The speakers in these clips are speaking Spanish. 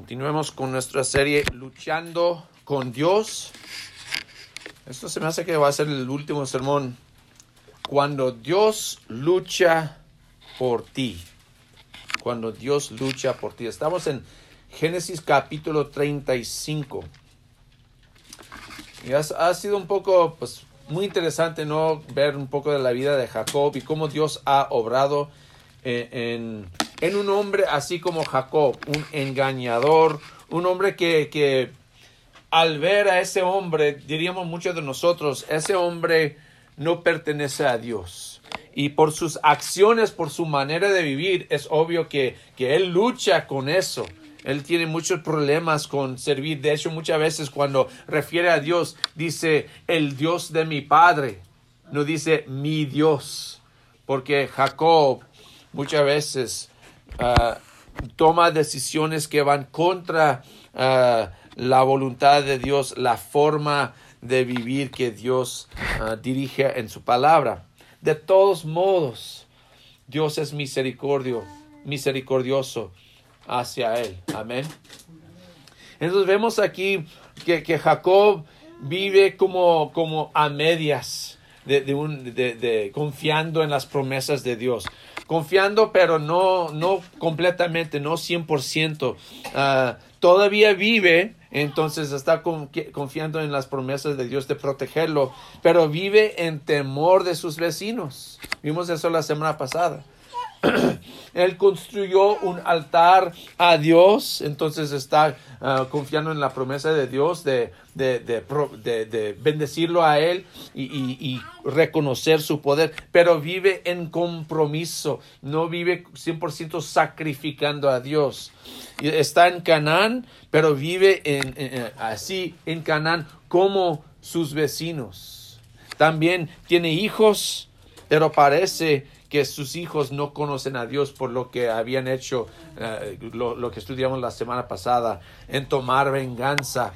Continuemos con nuestra serie Luchando con Dios. Esto se me hace que va a ser el último sermón. Cuando Dios lucha por ti. Cuando Dios lucha por ti. Estamos en Génesis capítulo 35. Y ha, sido un poco, pues, muy interesante, ¿no? Ver un poco de la vida de Jacob y cómo Dios ha obrado en, en un hombre así como Jacob, un engañador, un hombre que, que al ver a ese hombre, diríamos muchos de nosotros, ese hombre no pertenece a Dios. Y por sus acciones, por su manera de vivir, es obvio que, que él lucha con eso. Él tiene muchos problemas con servir. De hecho, muchas veces cuando refiere a Dios, dice el Dios de mi padre. No dice mi Dios. Porque Jacob muchas veces uh, toma decisiones que van contra uh, la voluntad de Dios, la forma de vivir que Dios uh, dirige en su palabra. De todos modos, Dios es misericordio, misericordioso hacia él. Amén. Entonces vemos aquí que, que Jacob vive como, como a medias, de, confiando en las promesas de Dios. Confiando, pero no, no completamente, no 100%. Uh, todavía vive, entonces está con, confiando en las promesas de Dios de protegerlo, pero vive en temor de sus vecinos. Vimos eso la semana pasada. Él construyó un altar a Dios, entonces está uh, confiando en la promesa de Dios de, de, de, de bendecirlo a Él y, y, reconocer su poder, pero vive en compromiso, no vive 100% sacrificando a Dios. Está en Canaán, pero vive en, así en Canaán como sus vecinos. También tiene hijos, pero parece que sus hijos no conocen a Dios por lo que habían hecho, uh, lo, lo, que estudiamos la semana pasada, en tomar venganza.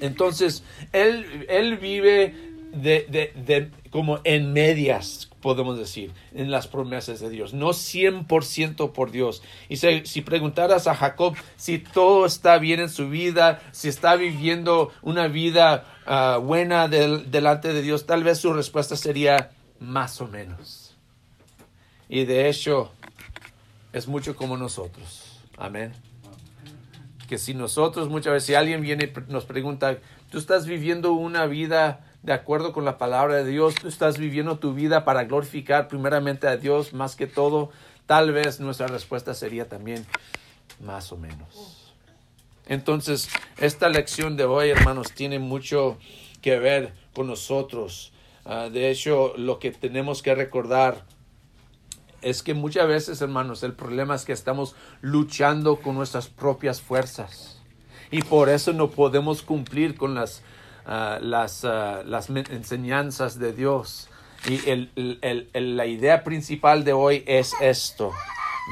Entonces, él, él vive de, de, de, como en medias, podemos decir, en las promesas de Dios, no 100% por Dios. Y si, si, preguntaras a Jacob si todo está bien en su vida, si está viviendo una vida uh, buena del, delante de Dios, tal vez su respuesta sería más o menos. Y de hecho, es mucho como nosotros. Amén. Que si nosotros muchas veces, si alguien viene y nos pregunta, ¿tú estás viviendo una vida de acuerdo con la palabra de Dios? ¿Tú estás viviendo tu vida para glorificar primeramente a Dios más que todo? Tal vez nuestra respuesta sería también más o menos. Entonces, esta lección de hoy, hermanos, tiene mucho que ver con nosotros. Uh, de hecho, lo que tenemos que recordar es que muchas veces, hermanos, el problema es que estamos luchando con nuestras propias fuerzas. Y por eso no podemos cumplir con las, uh, las, uh, las enseñanzas de Dios. Y el, el, el, la idea principal de hoy es esto.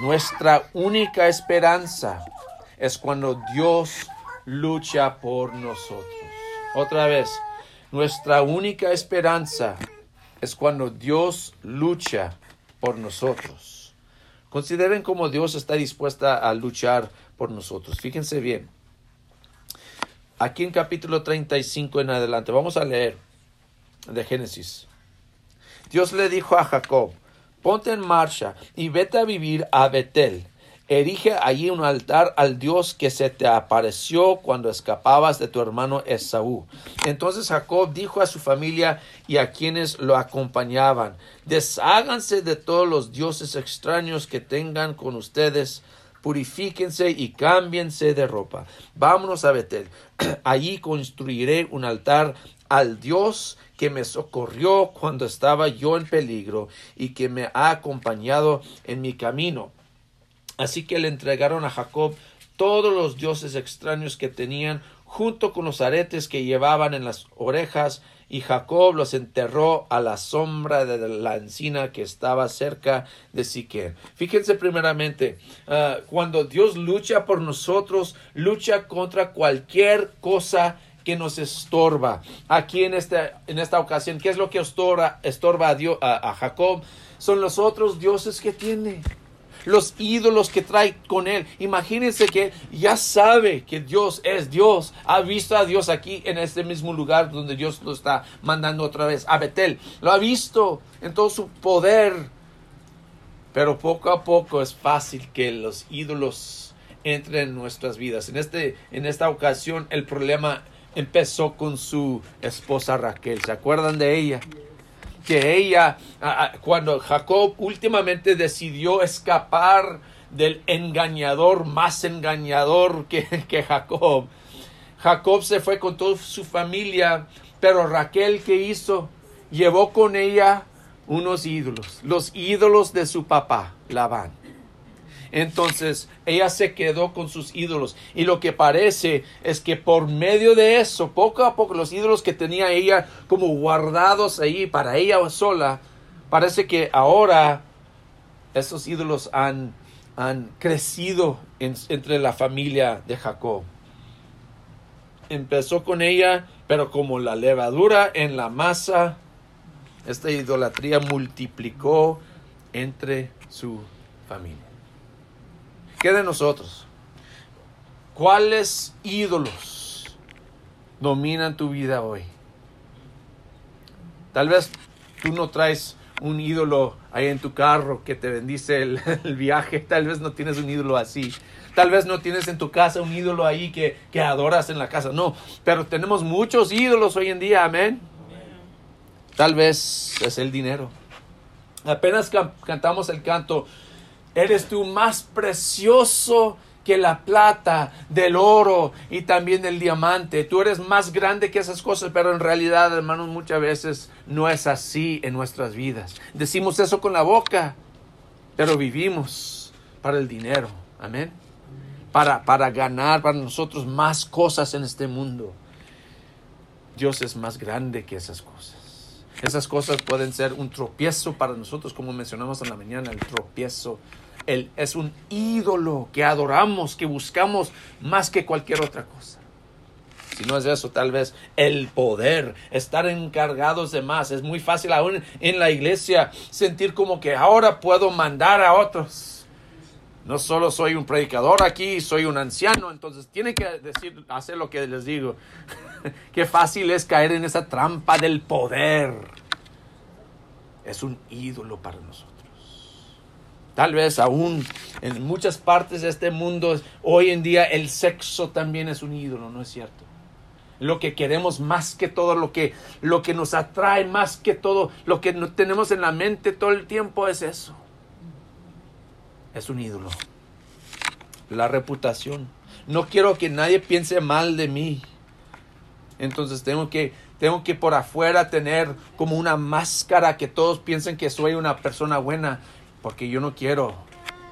Nuestra única esperanza es cuando Dios lucha por nosotros. Otra vez, nuestra única esperanza es cuando Dios lucha por nosotros. Consideren cómo Dios está dispuesta a luchar por nosotros. Fíjense bien. Aquí en capítulo 35 en adelante, vamos a leer de Génesis. Dios le dijo a Jacob, ponte en marcha y vete a vivir a Betel. Erige allí un altar al Dios que se te apareció cuando escapabas de tu hermano Esaú. Entonces Jacob dijo a su familia y a quienes lo acompañaban, desháganse de todos los dioses extraños que tengan con ustedes, purifíquense y cámbiense de ropa. Vámonos a Betel. Allí construiré un altar al Dios que me socorrió cuando estaba yo en peligro y que me ha acompañado en mi camino. Así que le entregaron a Jacob todos los dioses extraños que tenían, junto con los aretes que llevaban en las orejas, y Jacob los enterró a la sombra de la encina que estaba cerca de Siquem. Fíjense primeramente, uh, cuando Dios lucha por nosotros, lucha contra cualquier cosa que nos estorba. Aquí en esta, en esta ocasión, ¿qué es lo que estorba, estorba a, Dios, a Jacob? Son los otros dioses que tiene los ídolos que trae con él. Imagínense que ya sabe que Dios es Dios. Ha visto a Dios aquí en este mismo lugar donde Dios lo está mandando otra vez a Betel. Lo ha visto en todo su poder. Pero poco a poco es fácil que los ídolos entren en nuestras vidas. En, este, en esta ocasión el problema empezó con su esposa Raquel. ¿Se acuerdan de ella? Que ella, cuando Jacob últimamente decidió escapar del engañador más engañador que, que Jacob, Jacob se fue con toda su familia, pero Raquel, ¿qué hizo? Llevó con ella unos ídolos, los ídolos de su papá, Labán. Entonces ella se quedó con sus ídolos y lo que parece es que por medio de eso, poco a poco, los ídolos que tenía ella como guardados ahí para ella sola, parece que ahora esos ídolos han, han crecido entre la familia de Jacob. Empezó con ella, pero como la levadura en la masa, esta idolatría multiplicó entre su familia. ¿Qué de nosotros? ¿Cuáles ídolos dominan tu vida hoy? Tal vez tú no traes un ídolo ahí en tu carro que te bendice el, viaje, tal vez no tienes un ídolo así. Tal vez no tienes en tu casa un ídolo ahí que, que adoras en la casa. No, pero tenemos muchos ídolos hoy en día, amén. Tal vez es el dinero. Apenas cantamos el canto, Eres tú más precioso que la plata, del oro y también del diamante. Tú eres más grande que esas cosas, pero en realidad, hermanos, muchas veces no es así en nuestras vidas. Decimos eso con la boca, pero vivimos para el dinero. Amén. Para, para ganar para nosotros más cosas en este mundo. Dios es más grande que esas cosas. Esas cosas pueden ser un tropiezo para nosotros, como mencionamos en la mañana, el tropiezo es un ídolo que adoramos, que buscamos más que cualquier otra cosa. Si no es eso, tal vez el poder, estar encargados de más. Es muy fácil aún en la iglesia sentir como que ahora puedo mandar a otros. No solo soy un predicador aquí, soy un anciano, entonces tiene que decir, hacer lo que les digo. Qué fácil es caer en esa trampa del poder. Es un ídolo para nosotros. Tal vez aún en muchas partes de este mundo, hoy en día el sexo también es un ídolo, ¿no es cierto? Lo que queremos más que todo, lo que, lo que nos atrae más que todo, lo que tenemos en la mente todo el tiempo es eso. Es un ídolo. La reputación. No quiero que nadie piense mal de mí. Entonces tengo que, tengo que por afuera tener como una máscara que todos piensen que soy una persona buena porque yo no quiero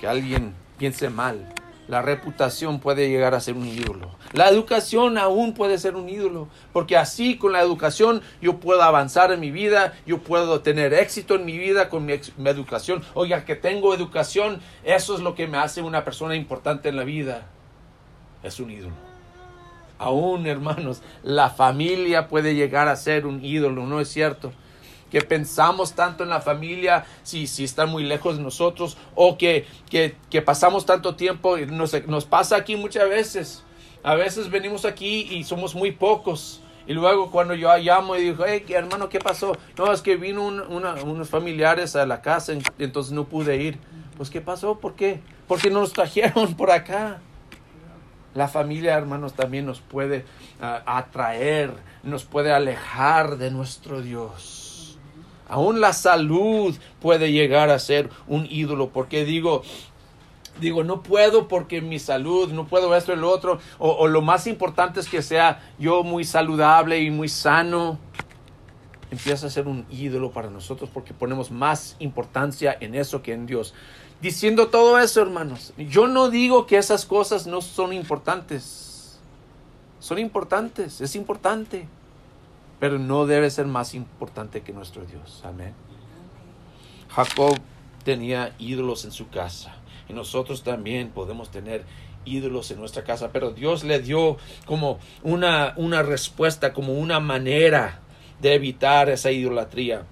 que alguien piense mal. La reputación puede llegar a ser un ídolo. La educación aún puede ser un ídolo, porque así con la educación yo puedo avanzar en mi vida, yo puedo tener éxito en mi vida con mi, educación. Oiga, que tengo educación, eso es lo que me hace una persona importante en la vida. Es un ídolo. Aún, hermanos, la familia puede llegar a ser un ídolo, ¿no es cierto? Que pensamos tanto en la familia si, si están muy lejos de nosotros o que, que, pasamos tanto tiempo, nos, nos pasa aquí muchas veces. A veces venimos aquí y somos muy pocos. Y luego cuando yo llamo y digo, hey, hermano, ¿qué pasó? No, es que vino unos familiares a la casa, entonces no pude ir. Pues, ¿qué pasó? ¿Por qué? Porque nos trajeron por acá. La familia, hermanos, también nos puede ah, atraer, nos puede alejar de nuestro Dios. Aún la salud puede llegar a ser un ídolo, porque digo, digo, no puedo porque mi salud, no puedo esto y lo otro, o, lo más importante es que sea yo muy saludable y muy sano. Empieza a ser un ídolo para nosotros porque ponemos más importancia en eso que en Dios. Diciendo todo eso, hermanos, yo no digo que esas cosas no son importantes. Son importantes, es importante pero no debe ser más importante que nuestro Dios. Amén. Jacob tenía ídolos en su casa y nosotros también podemos tener ídolos en nuestra casa, pero Dios le dio como una, una respuesta, como una manera de evitar esa idolatría.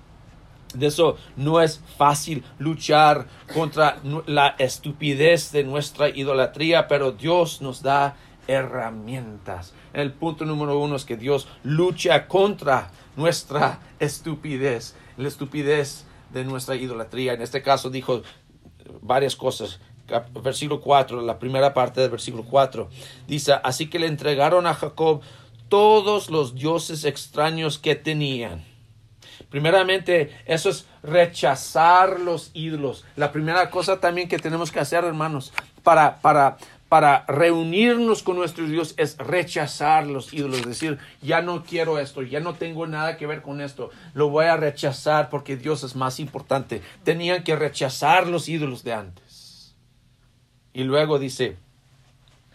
De eso no es fácil luchar contra la estupidez de nuestra idolatría, pero Dios nos da herramientas. El punto número uno es que Dios lucha contra nuestra estupidez, la estupidez de nuestra idolatría. En este caso dijo varias cosas. Versículo 4, la primera parte del versículo 4, dice, así que le entregaron a Jacob todos los dioses extraños que tenían. Primeramente, eso es rechazar los ídolos. La primera cosa también que tenemos que hacer, hermanos, para, para, para reunirnos con nuestro Dios es rechazar los ídolos, decir, ya no quiero esto, ya no tengo nada que ver con esto, lo voy a rechazar porque Dios es más importante. Tenían que rechazar los ídolos de antes. Y luego dice,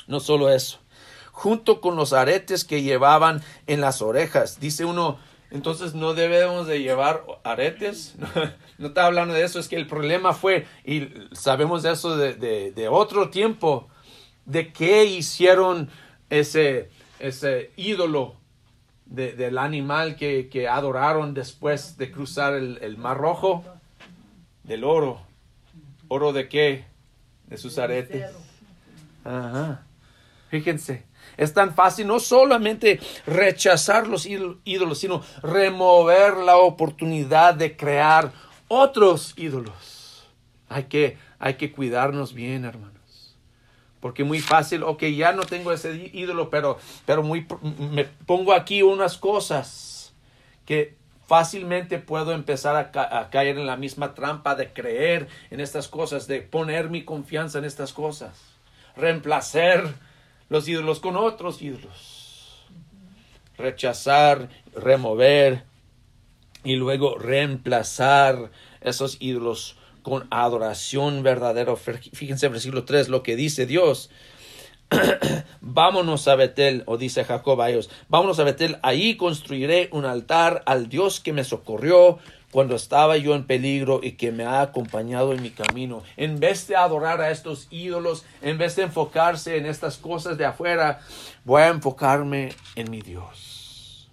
no solo eso, junto con los aretes que llevaban en las orejas, dice uno, entonces no debemos de llevar aretes. No, está hablando de eso, es que el problema fue, y sabemos de eso de otro tiempo, de qué hicieron ese, ese ídolo del animal que, adoraron después de cruzar el, Mar Rojo, del oro. ¿Oro de qué? De sus aretes. Ajá. Fíjense, es tan fácil no solamente rechazar los ídolos, sino remover la oportunidad de crear otros ídolos. Hay que, hay que cuidarnos bien, hermano. Porque muy fácil, ok, ya no tengo ese ídolo, pero, pero muy, me pongo aquí unas cosas que fácilmente puedo empezar a, caer en la misma trampa de creer en estas cosas, de poner mi confianza en estas cosas, reemplazar los ídolos con otros ídolos, rechazar, remover y luego reemplazar esos ídolos con adoración verdadera. Fíjense en versículo 3 lo que dice Dios. vámonos a Betel, o dice Jacob a ellos, vámonos a Betel, ahí construiré un altar al Dios que me socorrió cuando estaba yo en peligro y que me ha acompañado en mi camino. En vez de adorar a estos ídolos, en vez de enfocarse en estas cosas de afuera, voy a enfocarme en mi Dios.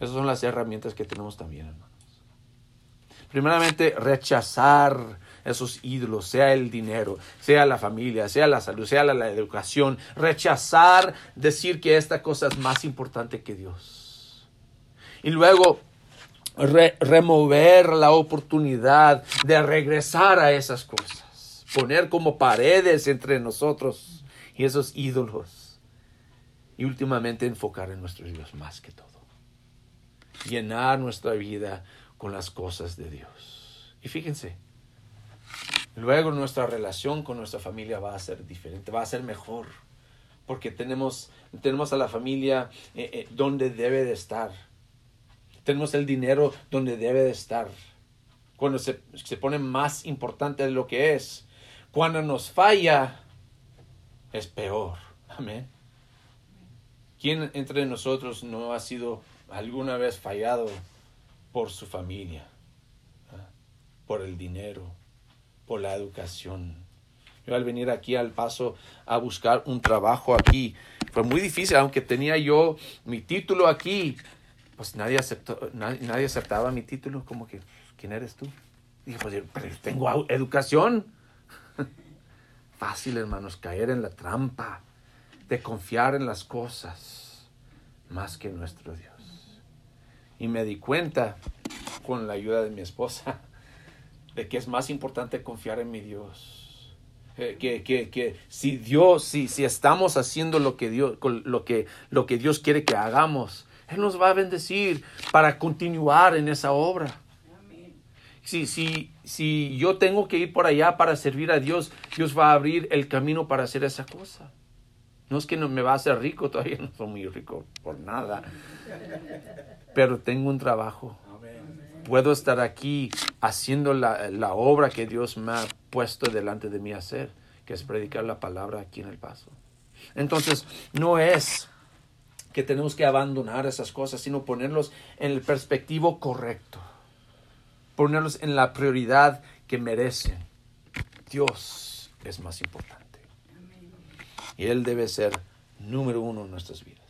Esas son las herramientas que tenemos también, hermano. Primeramente, rechazar esos ídolos, sea el dinero, sea la familia, sea la salud, sea la, educación. Rechazar decir que esta cosa es más importante que Dios. Y luego, remover la oportunidad de regresar a esas cosas. Poner como paredes entre nosotros y esos ídolos. Y últimamente enfocar en nuestro Dios más que todo. Llenar nuestra vida con las cosas de Dios. Y fíjense, luego nuestra relación con nuestra familia va a ser diferente, va a ser mejor, porque tenemos, tenemos a la familia eh, eh, donde debe de estar, tenemos el dinero donde debe de estar. Cuando se, se pone más importante de lo que es, cuando nos falla, es peor. Amén. ¿Quién entre nosotros no ha sido alguna vez fallado por su familia, por el dinero, por la educación. Yo al venir aquí al paso a buscar un trabajo aquí, fue muy difícil, aunque tenía yo mi título aquí, pues nadie, aceptó, nadie, aceptaba mi título, como que, ¿quién eres tú? Dije, pues pero tengo educación. Fácil, hermanos, caer en la trampa de confiar en las cosas más que en nuestro Dios. Y me di cuenta, con la ayuda de mi esposa, de que es más importante confiar en mi Dios. Eh, que, que, que, si Dios, si, si estamos haciendo lo que Dios, lo que, lo que Dios quiere que hagamos, Él nos va a bendecir para continuar en esa obra. Si, si, si yo tengo que ir por allá para servir a Dios, Dios va a abrir el camino para hacer esa cosa. No es que no me va a hacer rico, todavía no soy muy rico por nada pero tengo un trabajo. Puedo estar aquí haciendo la, la, obra que Dios me ha puesto delante de mí hacer, que es predicar la palabra aquí en el paso. Entonces, no es que tenemos que abandonar esas cosas, sino ponerlos en el perspectivo correcto, ponerlos en la prioridad que merecen. Dios es más importante. Y Él debe ser número uno en nuestras vidas.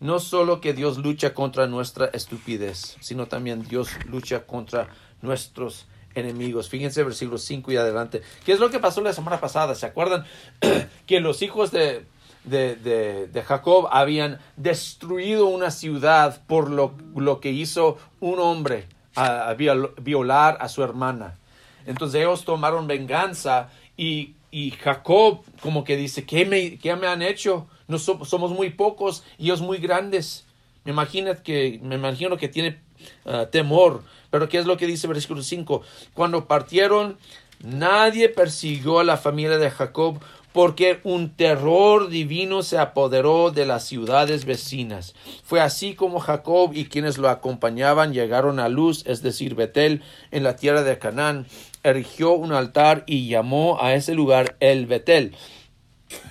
no solo que Dios lucha contra nuestra estupidez, sino también Dios lucha contra nuestros enemigos. Fíjense versículos 5 y adelante. ¿Qué es lo que pasó la semana pasada? ¿Se acuerdan que los hijos de, de, de, Jacob habían destruido una ciudad por lo, lo que hizo un hombre a, violar a su hermana? Entonces ellos tomaron venganza y, y Jacob como que dice, ¿qué me, qué me han hecho? No somos muy pocos y ellos muy grandes. Me imagino que, me imagino que tiene ah, temor. Pero ¿qué es lo que dice versículo 5? Cuando partieron, nadie persiguió a la familia de Jacob porque un terror divino se apoderó de las ciudades vecinas. Fue así como Jacob y quienes lo acompañaban llegaron a Luz, es decir, Betel, en la tierra de Canaán, erigió un altar y llamó a ese lugar el Betel,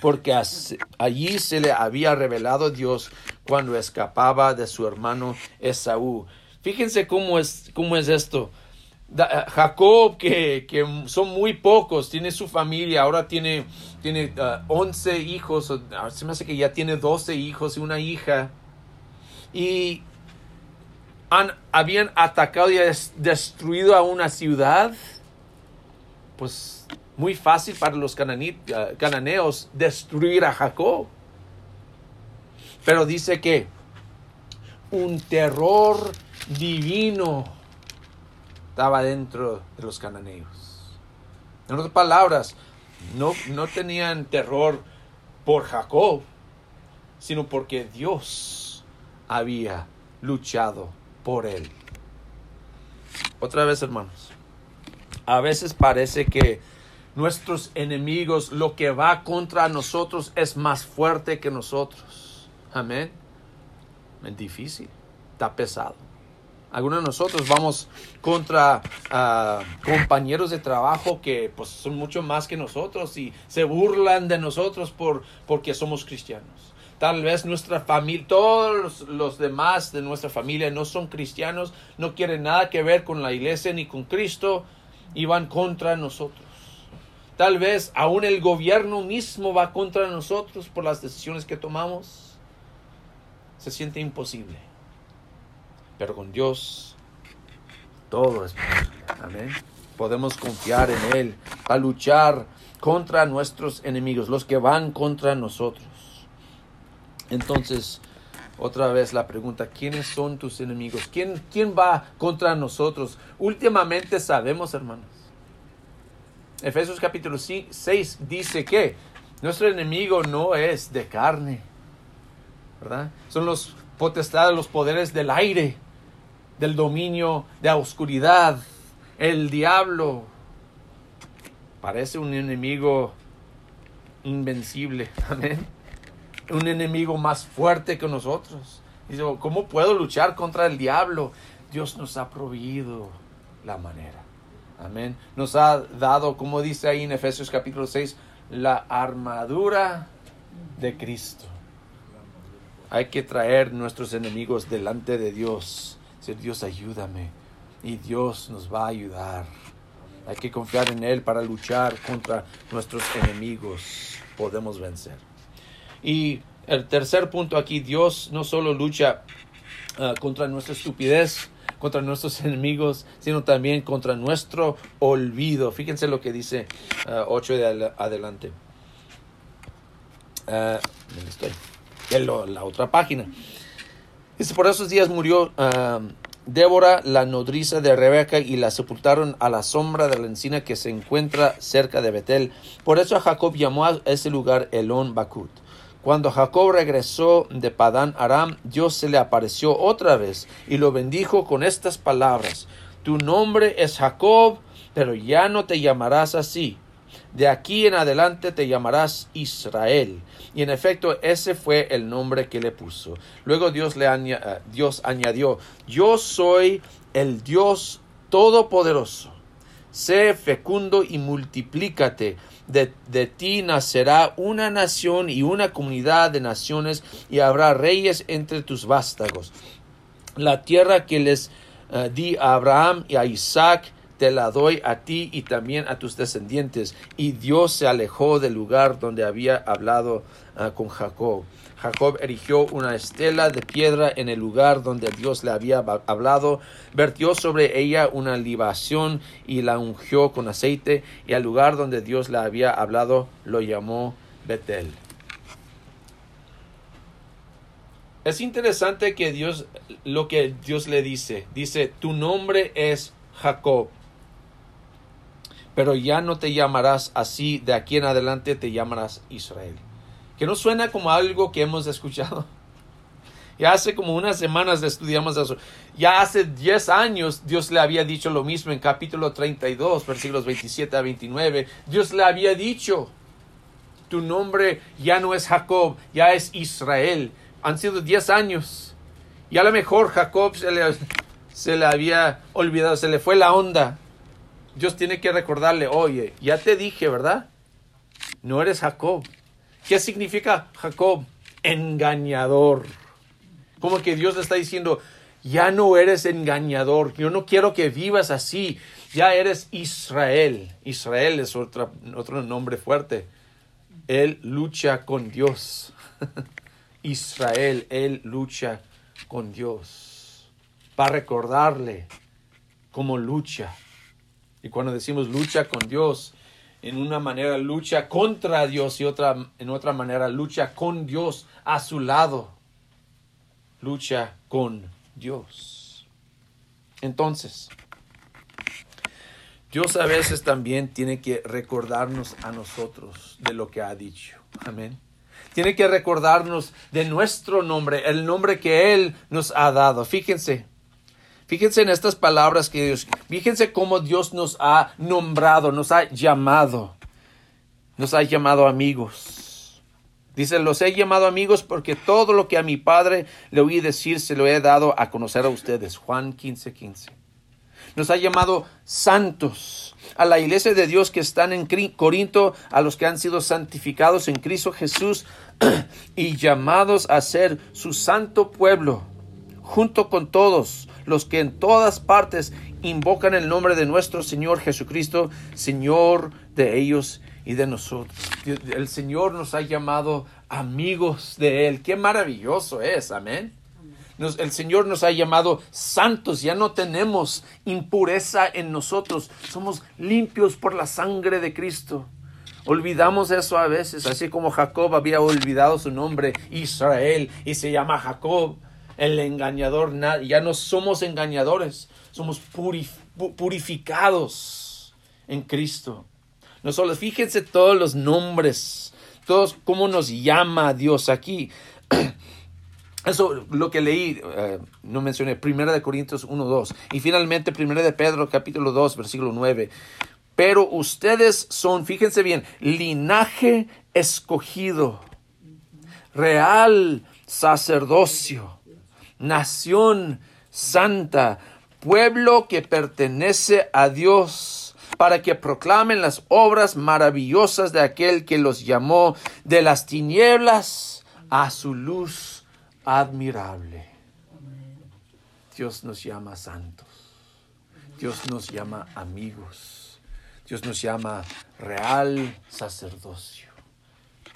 porque allí se le había revelado Dios cuando escapaba de su hermano Esaú. Fíjense cómo es, cómo es esto. Eh, Jacob, que, que, son muy pocos, tiene su familia, ahora tiene, tiene 11 uh, hijos, ah, se me hace que ya tiene 12 hijos y una hija, y han, habían atacado y destruido a una ciudad, pues muy fácil para los uh, cananeos destruir a Jacob. Pero dice que un terror divino estaba dentro de los cananeos. En otras palabras, no, no tenían terror por Jacob, sino porque Dios había luchado por él. Otra vez, hermanos, a veces parece que nuestros enemigos, lo que va contra nosotros es más fuerte que nosotros. Amén. Es difícil, está pesado. Algunos de nosotros vamos contra ah, compañeros de trabajo que pues, son mucho más que nosotros y se burlan de nosotros por, porque somos cristianos. Tal vez nuestra familia, todos los, demás de nuestra familia no son cristianos, no quieren nada que ver con la iglesia ni con Cristo y van contra nosotros. Tal vez aún el gobierno mismo va contra nosotros por las decisiones que tomamos. Se siente imposible. Pero con Dios todo es posible. Amén. Podemos confiar en Él a luchar contra nuestros enemigos, los que van contra nosotros. Entonces, otra vez la pregunta, ¿quiénes son tus enemigos? ¿Quién, quién va contra nosotros? Últimamente sabemos, hermanos. Efesios capítulo 6 dice que nuestro enemigo no es de carne, ¿verdad? Son los potestades, los poderes del aire, del dominio de la oscuridad, el diablo. Parece un enemigo invencible, amén. Un enemigo más fuerte que nosotros. Dice, ¿cómo puedo luchar contra el diablo? Dios nos ha proveído la manera. Amén. Nos ha dado, como dice ahí en Efesios capítulo 6, la armadura de Cristo. Hay que traer nuestros enemigos delante de Dios Dios ayúdame y Dios nos va a ayudar. Hay que confiar en Él para luchar contra nuestros enemigos. Podemos vencer. Y el tercer punto aquí, Dios no solo lucha ah, contra nuestra estupidez, contra nuestros enemigos, sino también contra nuestro olvido. Fíjense lo que dice 8 ah, de adelante. Uh, estoy? En la otra página. Dice, por esos días murió Débora, la nodriza de Rebeca, y la sepultaron a la sombra de la encina que se encuentra cerca de Betel. Por eso Jacob llamó a ese lugar Elón Bakut. Cuando Jacob regresó de Padán Aram, Dios se le apareció otra vez y lo bendijo con estas palabras. Tu nombre es Jacob, pero ya no te llamarás así. De aquí en adelante te llamarás Israel y en efecto, ese fue el nombre que le puso. Luego Dios, le eh, Dios añadió, yo soy el Dios Todopoderoso. Sé fecundo y multiplícate. De, de, ti nacerá una nación y una comunidad de naciones y habrá reyes entre tus vástagos. La tierra que les eh, di a Abraham y a Isaac te la doy a ti y también a tus descendientes. Y Dios se alejó del lugar donde había hablado ah, con Jacob. Jacob erigió una estela de piedra en el lugar donde Dios le había hablado, vertió sobre ella una libación y la ungió con aceite, y al lugar donde Dios le había hablado lo llamó Betel. Es interesante que Dios, lo que Dios le dice, dice, tu nombre es Jacob, pero ya no te llamarás así, de aquí en adelante te llamarás Israel que no suena como algo que hemos escuchado. Ya hace como unas semanas estudiamos eso. Ya hace 10 años Dios le había dicho lo mismo en capítulo 32, versículos 27 a 29. Dios le había dicho, tu nombre ya no es Jacob, ya es Israel. Han sido 10 años. Y a lo mejor Jacob se le, se le había olvidado, se le fue la onda. Dios tiene que recordarle, oye, ya te dije, ¿verdad? No eres Jacob, ¿Qué significa Jacob? Engañador. Como que Dios le está diciendo, ya no eres engañador, yo no quiero que vivas así, ya eres Israel. Israel es otro nombre fuerte. Él lucha con Dios. Israel, él lucha con Dios. Para recordarle cómo lucha. Y cuando decimos lucha con Dios, en una manera lucha contra Dios y otra, en otra manera lucha con Dios a su lado. Lucha con Dios. Entonces, Dios a veces también tiene que recordarnos a nosotros de lo que ha dicho. Amén. Tiene que recordarnos de nuestro nombre, el nombre que Él nos ha dado. Fíjense, Fíjense en estas palabras que Dios, fíjense cómo Dios nos ha nombrado, nos ha llamado, nos ha llamado amigos. Dice, los he llamado amigos porque todo lo que a mi Padre le oí decir se lo he dado a conocer a ustedes. Juan 15, 15. Nos ha llamado santos a la iglesia de Dios que están en Corinto, a los que han sido santificados en Cristo Jesús y llamados a ser su santo pueblo, junto con todos los que en todas partes invocan el nombre de nuestro Señor Jesucristo, Señor de ellos y de nosotros. El Señor nos ha llamado amigos de Él. Qué maravilloso es, amén. el Señor nos ha llamado santos, ya no tenemos impureza en nosotros, somos limpios por la sangre de Cristo. Olvidamos eso a veces, así como Jacob había olvidado su nombre, Israel, y se llama Jacob el engañador, ya no somos engañadores, somos purificados en Cristo. No solo, fíjense todos los nombres, todos cómo nos llama Dios aquí. Eso lo que leí, eh, no mencioné, Primera de Corintios 1, 2. Y finalmente Primera de Pedro capítulo 2, versículo 9. Pero ustedes son, fíjense bien, linaje escogido, real sacerdocio nación santa, pueblo que pertenece a Dios, para que proclamen las obras maravillosas de aquel que los llamó de las tinieblas a su luz admirable. Dios nos llama santos. Dios nos llama amigos. Dios nos llama real sacerdocio.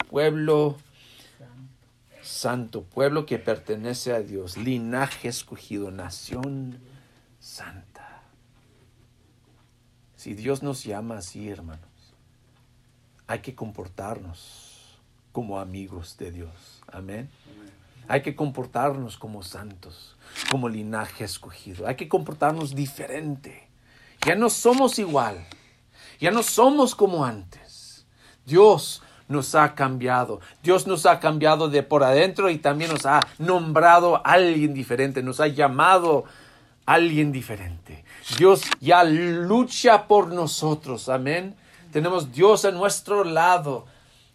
Pueblo santo, pueblo que pertenece a Dios, linaje escogido, nación santa. Si Dios nos llama así, hermanos, hay que comportarnos como amigos de Dios. Amén. Hay que comportarnos como santos, como linaje escogido. Hay que comportarnos diferente. Ya no somos igual. Ya no somos como antes. Dios nos ha cambiado. Dios nos ha cambiado de por adentro y también nos ha nombrado alguien diferente, nos ha llamado alguien diferente. Dios ya lucha por nosotros, amén. Tenemos Dios a nuestro lado.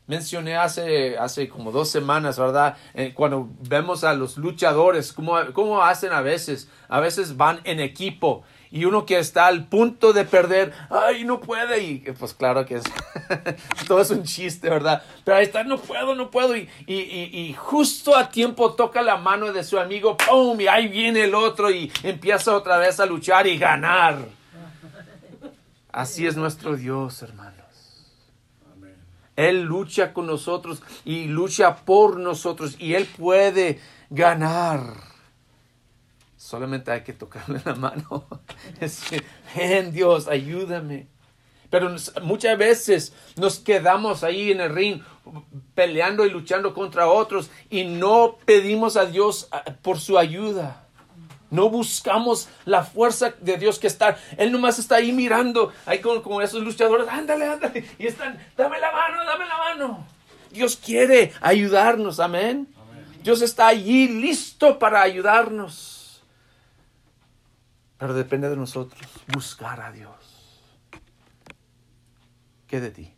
Mencioné hace, hace como dos semanas, ¿verdad? Eh, cuando vemos a los luchadores, ¿cómo, ¿cómo hacen a veces? A veces van en equipo y uno que está al punto de perder, ay, no puede, y pues claro que es, todo es un chiste, ¿verdad? Pero ahí está, no puedo, no puedo, y, y, y, justo a tiempo toca la mano de su amigo, ¡pum! Y ahí viene el otro y empieza otra vez a luchar y ganar. Así es nuestro Dios, hermanos. Él lucha con nosotros y lucha por nosotros y Él puede ganar. Solamente hay que tocarle la mano. Ven Dios, ayúdame. Pero muchas veces nos quedamos ahí en el ring peleando y luchando contra otros y no pedimos a Dios ah, por su ayuda. No buscamos la fuerza de Dios que está. Él nomás está ahí mirando, ahí con, esos luchadores. Ándale, ándale. Y están, dame la mano, dame la mano. Dios quiere ayudarnos, amén. Dios está allí listo para ayudarnos. Pero depende de nosotros buscar a Dios. ¿Qué de ti?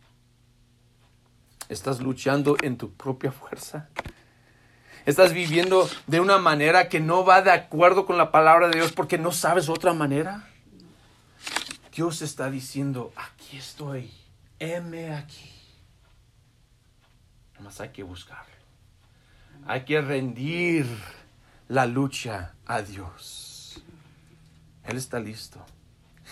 ¿Estás luchando en tu propia fuerza? Estás viviendo de una manera que no va de acuerdo con la palabra de Dios porque no sabes otra manera. Dios está diciendo, aquí estoy, heme aquí. Más hay que buscarlo. Hay que rendir la lucha a Dios. Él está listo.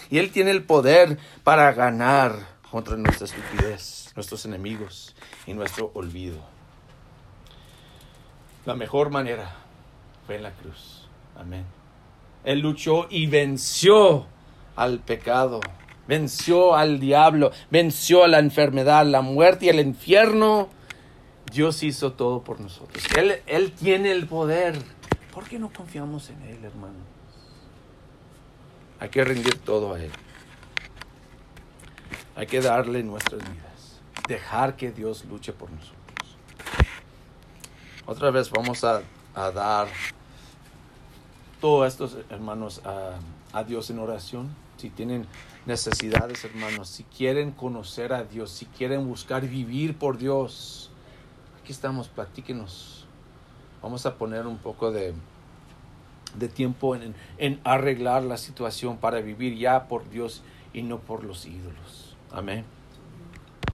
Y Él tiene el poder para ganar contra nuestra estupidez, nuestros enemigos y nuestro olvido. La mejor manera fue en la cruz. Amén. Él luchó y venció al pecado, venció al diablo, venció a la enfermedad, la muerte y el infierno. Dios hizo todo por nosotros. Él, él tiene el poder. ¿Por qué no confiamos en Él, hermanos? Hay que rendir todo a Él. Hay que darle nuestras vidas. Dejar que Dios luche por nosotros. Otra vez vamos a, dar todos estos hermanos a, Dios en oración. Si tienen necesidades, hermanos, si quieren conocer a Dios, si quieren buscar vivir por Dios, aquí estamos, platíquenos. Vamos a poner un poco de, de tiempo en, en, arreglar la situación para vivir ya por Dios y no por los ídolos. Amén.